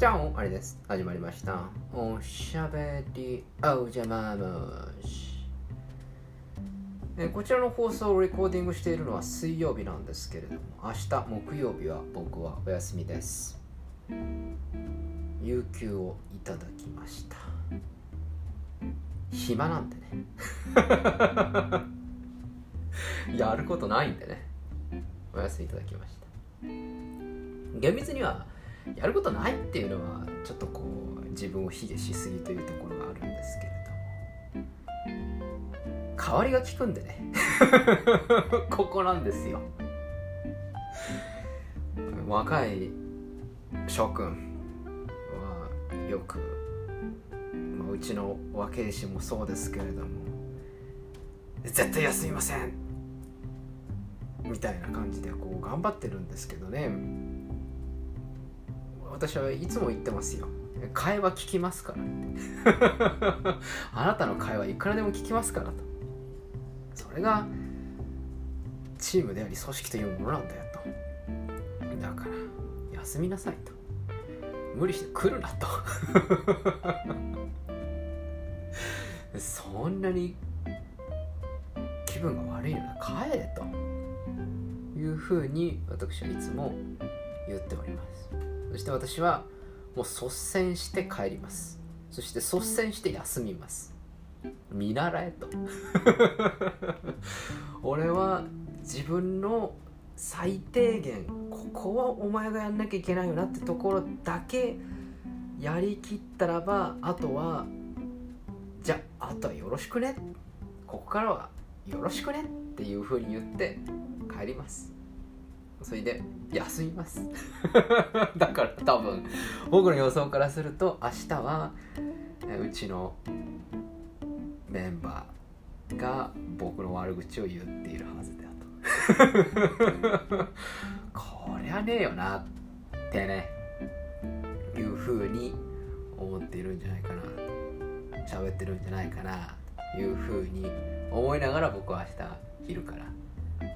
じゃあ、あれです。始まりました。おしゃべりおじゃま虫。えこちらの放送をレコーディングしているのは水曜日なんですけれども、明日木曜日は僕はお休みです。有給をいただきました。暇なんでね。やることないんでね。お休みいただきました。厳密にはやることないっていうのはちょっとこう自分を卑下しすぎというところがあるんですけれども。代わりが効くんでね。ここなんですよ。若い諸君はよく、まあ、うちの若い師もそうですけれども絶対休みませんみたいな感じでこう頑張ってるんですけどね。私はいつも言ってますよ。会話聞きますから。あなたの会話いくらでも聞きますからと。それがチームであり組織というものなんだよと。だから休みなさいと。無理して来るなと。そんなに気分が悪いなら帰れと。いうふうに私はいつも言っております。そして私はもう率先して帰ります。そして率先して休みます。見習えと。俺は自分の最低限ここはお前がやんなきゃいけないよなってところだけやりきったらばあとはじゃああとはよろしくね。ここからはよろしくねっていうふうに言って帰ります。それで休みます だから多分僕の予想からすると明日はうちのメンバーが僕の悪口を言っているはずだと。こりゃねえよなってねいうふうに思っているんじゃないかな。喋ってるんじゃないかなというふうに思いながら僕は明日昼から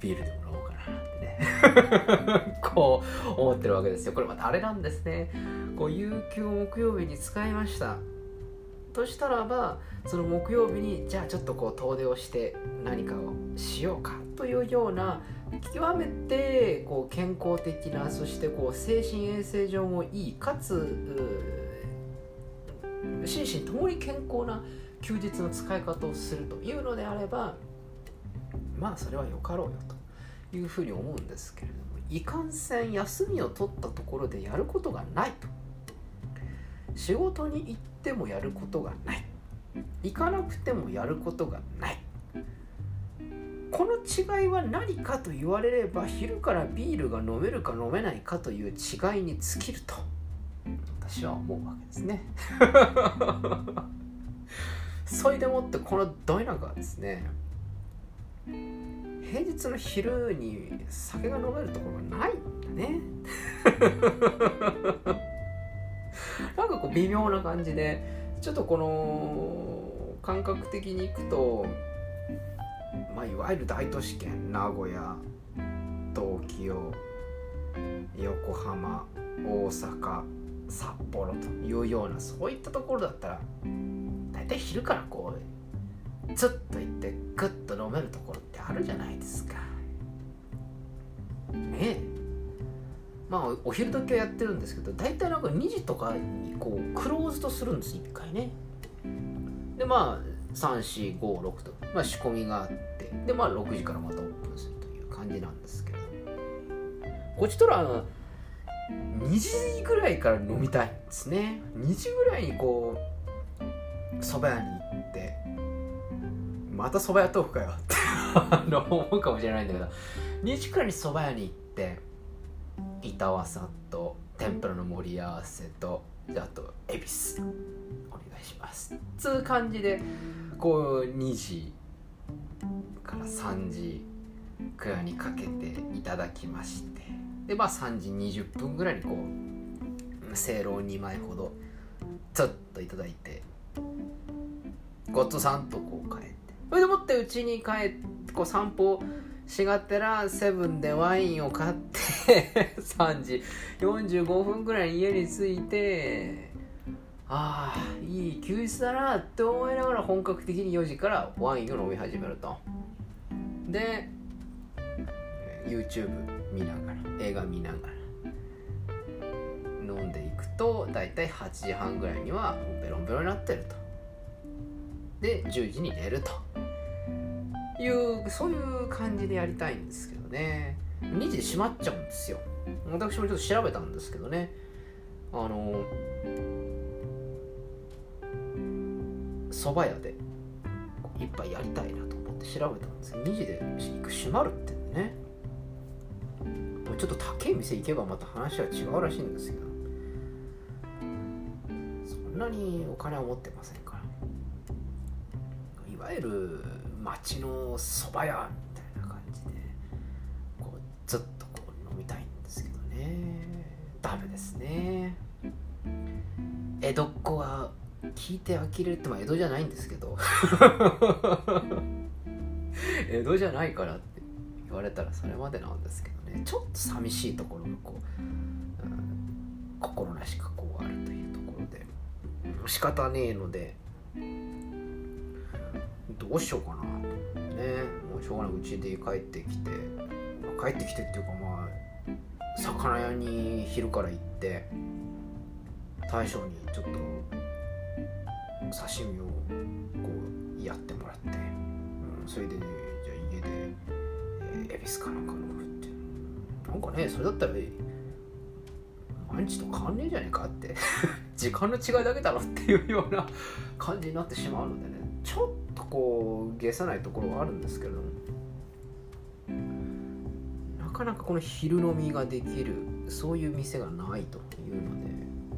ビールでも飲もうかななんてね。こう思ってるわけですよ。これまたあれなんですね。こう有給を木曜日に使いました。としたらばその木曜日にじゃあちょっとこう遠出をして何かをしようか。というような極めてこう健康的なそしてこう精神衛生上もいいかつ心身ともに健康な休日の使い方をするというのであればまあそれはよかろうよというふうに思うんですけれどもいかんせん休みを取ったところでやることがないと。仕事に行ってもやることがない。行かなくてもやることがない。この違いは何かと言われれば昼からビールが飲めるか飲めないかという違いに尽きると私は思うわけですね。それでもってこのど田舎はですね平日の昼に酒が飲めるところがないんだね。なんかこう微妙な感じでちょっとこの感覚的にいくとまあいわゆる大都市圏名古屋東京横浜大阪札幌というようなそういったところだったら大体昼からこうツッと行ってグッと飲めるところってあるじゃないですか。ねえ。まあお昼時はやってるんですけど大体なんか2時とかにこうクローズとするんです1回ね。でまあ3456と、まあ、仕込みがあってでまあ6時からまたオープンするという感じなんですけど。こっちとらあの2時ぐらいから飲みたいんですね。2時ぐらいにこう蕎麦屋に行ってまた蕎麦屋トークかよ。って思うかもしれないんだけど。2時くらいに蕎麦屋に行って板わさと天ぷらの盛り合わせとあと恵比寿。お願いします。つう感じでこう2時から3時くらいにかけていただきまして。でまあ3時20分ぐらいにこうせいろを2枚ほどつっといただいてごっつさんとこう帰ってそれでもってうちに帰ってこう散歩しがてらセブンでワインを買って 3時45分ぐらいに家に着いてああいい休日だなって思いながら本格的に4時からワインを飲み始めると。で YouTube 見ながら映画見ながら飲んでいくと大体8時半ぐらいにはベロンベロンになってると。で10時に寝ると。いうそういう感じでやりたいんですけどね。2時で閉まっちゃうんですよ。私もちょっと調べたんですけどね。あの蕎麦屋で一杯やりたいなと思って調べたんですけど2時で閉まるってね。ちょっと高い店行けばまた話は違うらしいんですけど。そんなにお金は持ってませんから。いわゆる町の蕎麦屋みたいな感じでこうずっとこう飲みたいんですけどね。ダメですね。江戸っ子は聞いて呆れるってまあ江戸じゃないんですけど。江戸じゃないからって言われたらそれまでなんですけどね。ちょっと寂しいところがこう、うん、心なしかこうあるというところで。仕方ねえのでどうしようかな。ねもうしょうがないうちで帰ってきて、帰ってきてっていうかまあ魚屋に昼から行って大将にちょっと刺身をこうやってもらって、うん、それで、ね、じゃあ家で、えー、恵比寿かなんか飲むってなんかねそれだったら毎日と変わんねえじゃねえかって。時間の違いだけだろっていうような感じになってしまうのでね。ちょっとこう下さないところはあるんですけれどもなかなかこの昼飲みができるそういう店がないというので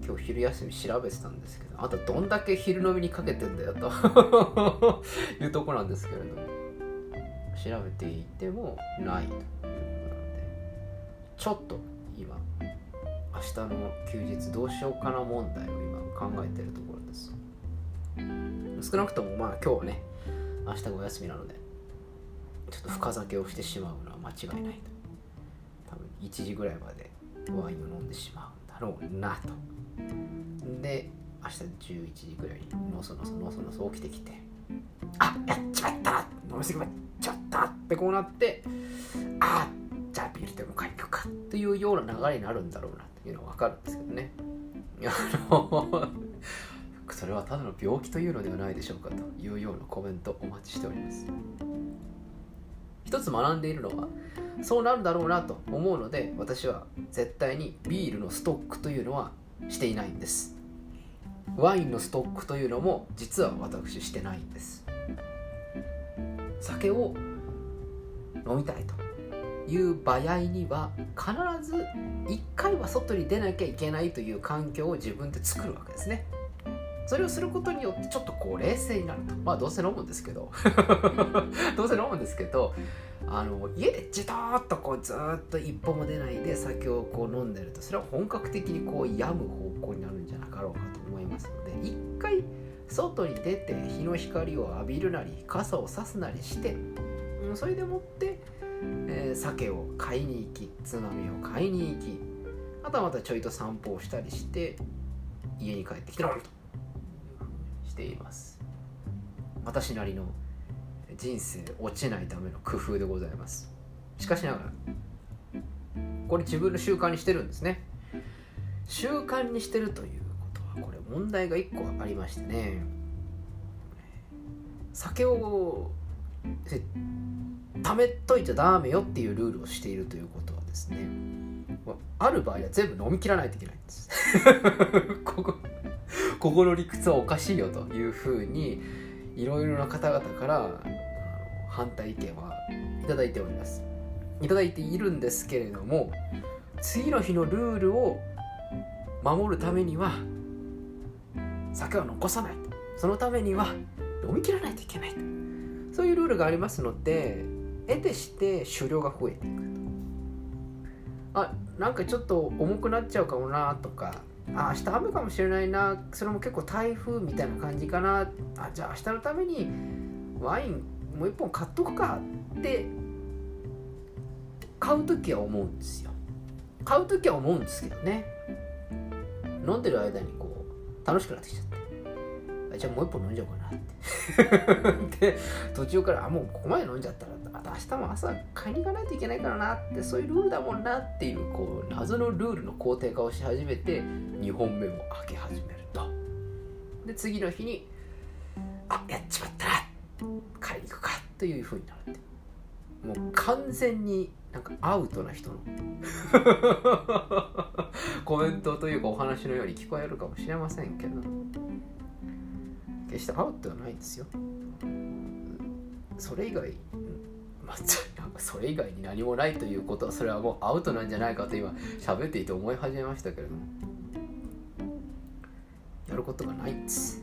今日昼休み調べてたんですけどあとどんだけ昼飲みにかけてんだよと いうとこなんですけれども調べていてもないということなのでちょっと今明日の休日どうしようかな問題を今考えてるところです。少なくともまあ今日はね明日がお休みなのでちょっと深酒をしてしまうのは間違いないと。多分1時ぐらいまでワインを飲んでしまうんだろうなと。で明日11時ぐらいにのそのそのそのそ起きてきてあやっちまった飲みすぎまっちゃったってこうなってあじゃあビールでも買いに行くかというような流れになるんだろうなというのは分かるんですけどね。あのそれはただの病気というのではないでしょうかというようなコメントお待ちしております。一つ学んでいるのはそうなるだろうなと思うので私は絶対にビールのストックというのはしていないんです。ワインのストックというのも実は私してないんです。酒を飲みたいという場合には必ず1回は外に出なきゃいけないという環境を自分で作るわけですね。それをすることによってちょっとこう冷静になると。まあどうせ飲むんですけど。どうせ飲むんですけどあの家でじとっとこうずっと一歩も出ないで酒をこう飲んでるとそれは本格的にこう病む方向になるんじゃなかろうかと思いますので一回外に出て日の光を浴びるなり傘を差すなりして、うん、それでもって、えー、酒を買いに行きつまみを買いに行きあとはまたちょいと散歩をしたりして家に帰ってきて飲むとしています。私なりの人生落ちないための工夫でございます。しかしながらこれ自分の習慣にしてるんですね。習慣にしてるということはこれ問題が1個ありましてね。酒を貯めといちゃダメよっていうルールをしているということはですねある場合は全部飲み切らないといけないんです。ここ。ここの理屈はおかしいよというふうにいろいろな方々から反対意見はいただいております。いただいているんですけれども次の日のルールを守るためには酒は残さないそのためには飲み切らないといけないと。そういうルールがありますので得てして狩猟が増えていくと。あなんかちょっと重くなっちゃうかもなとかあ明日雨かもしれないな。それも結構台風みたいな感じかな。あじゃあ明日のためにワインもう一本買っとくかって買う時は思うんですよ。買う時は思うんですけどね。飲んでる間にこう楽しくなってきちゃって。じゃあもう一本飲んじゃおうかなって。で途中からあもうここまで飲んじゃったら明日も朝買いに行かないといけないからなってそういうルールだもんなっていうこう謎のルールの肯定化をし始めて2本目も開け始めると。で次の日にあやっちまったな買いに行くかというふうになるってもう完全になんかアウトな人の コメントというかお話のように聞こえるかもしれませんけど決してアウトではないんですよ。それ以外まあ、それ以外に何もないということはそれはもうアウトなんじゃないかと今喋っていて思い始めましたけれども。やることがないんです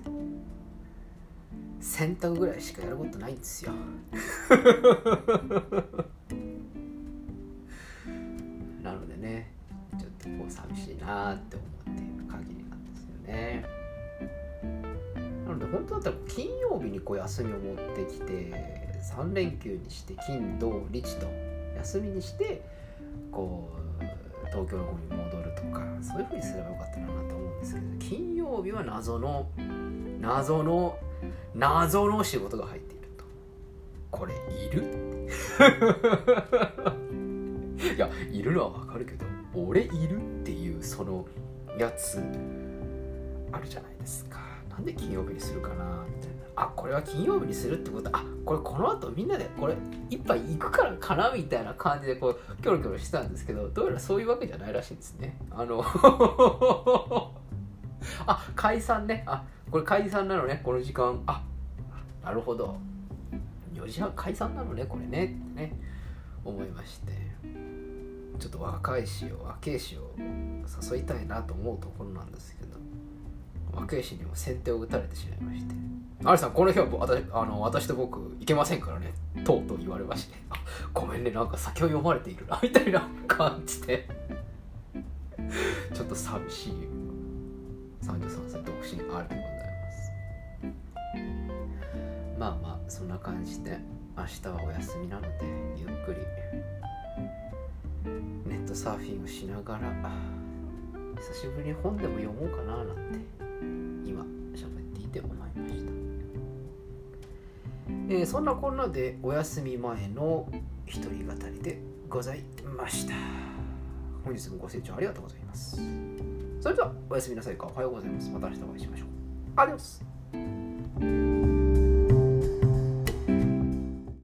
洗濯ぐらいしかやることないんですよ。なのでねちょっとこう寂しいなって思っている限りなんですよね。なので本当だったら金曜日にこう休みを持ってきて3連休にして金土日と休みにしてこう東京の方に戻るとかそういうふうにすればよかったなと思うんですけど金曜日は謎の謎の謎の仕事が入っていると。これいる？いやいるのはわかるけど俺いるっていうそのやつあるじゃないですか。なんで金曜日にするかなみたいな。あこれは金曜日にするってこと？あこれこの後みんなでこれ一杯行くからかなみたいな感じでこうキョロキョロしてたんですけどどうやらそういうわけじゃないらしいんですね。あの あ解散ね。あこれ解散なのねこの時間。あなるほど。4時半解散なのねこれね。ってね。思いまして。ちょっと若いしを若いしを誘いたいなと思うところなんですけど。若いしにも先手を打たれてしまいまして。アリさんこの日は私あの私と僕行けませんからね。とうとう言われまして。ごめんねなんか先を読まれているなみたいな感じで。ちょっと寂しい。33歳独身あるでございます。まあまあそんな感じで明日はお休みなのでゆっくりネットサーフィンをしながら久しぶりに本でも読もうかななんて。今喋っていて思いました。えー、そんなこんなでお休み前の一人語りでございました。本日もご清聴ありがとうございます。それではおやすみなさいか。おはようございます。また明日お会いしましょう。アディオス